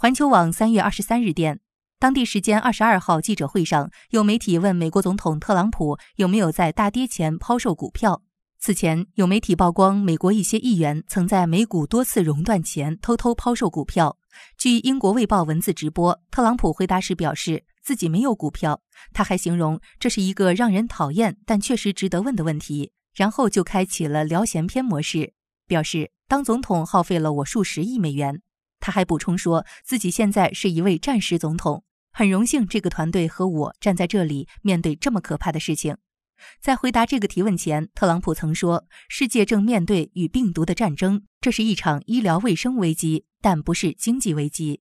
环球网三月二十三日电，当地时间二十二号记者会上，有媒体问美国总统特朗普有没有在大跌前抛售股票。此前有媒体曝光，美国一些议员曾在美股多次熔断前偷偷抛售股票。据英国卫报文字直播，特朗普回答时表示自己没有股票。他还形容这是一个让人讨厌但确实值得问的问题，然后就开启了聊闲篇模式，表示当总统耗费了我数十亿美元。他还补充说自己现在是一位战时总统，很荣幸这个团队和我站在这里面对这么可怕的事情。在回答这个提问前，特朗普曾说：“世界正面对与病毒的战争，这是一场医疗卫生危机，但不是经济危机。”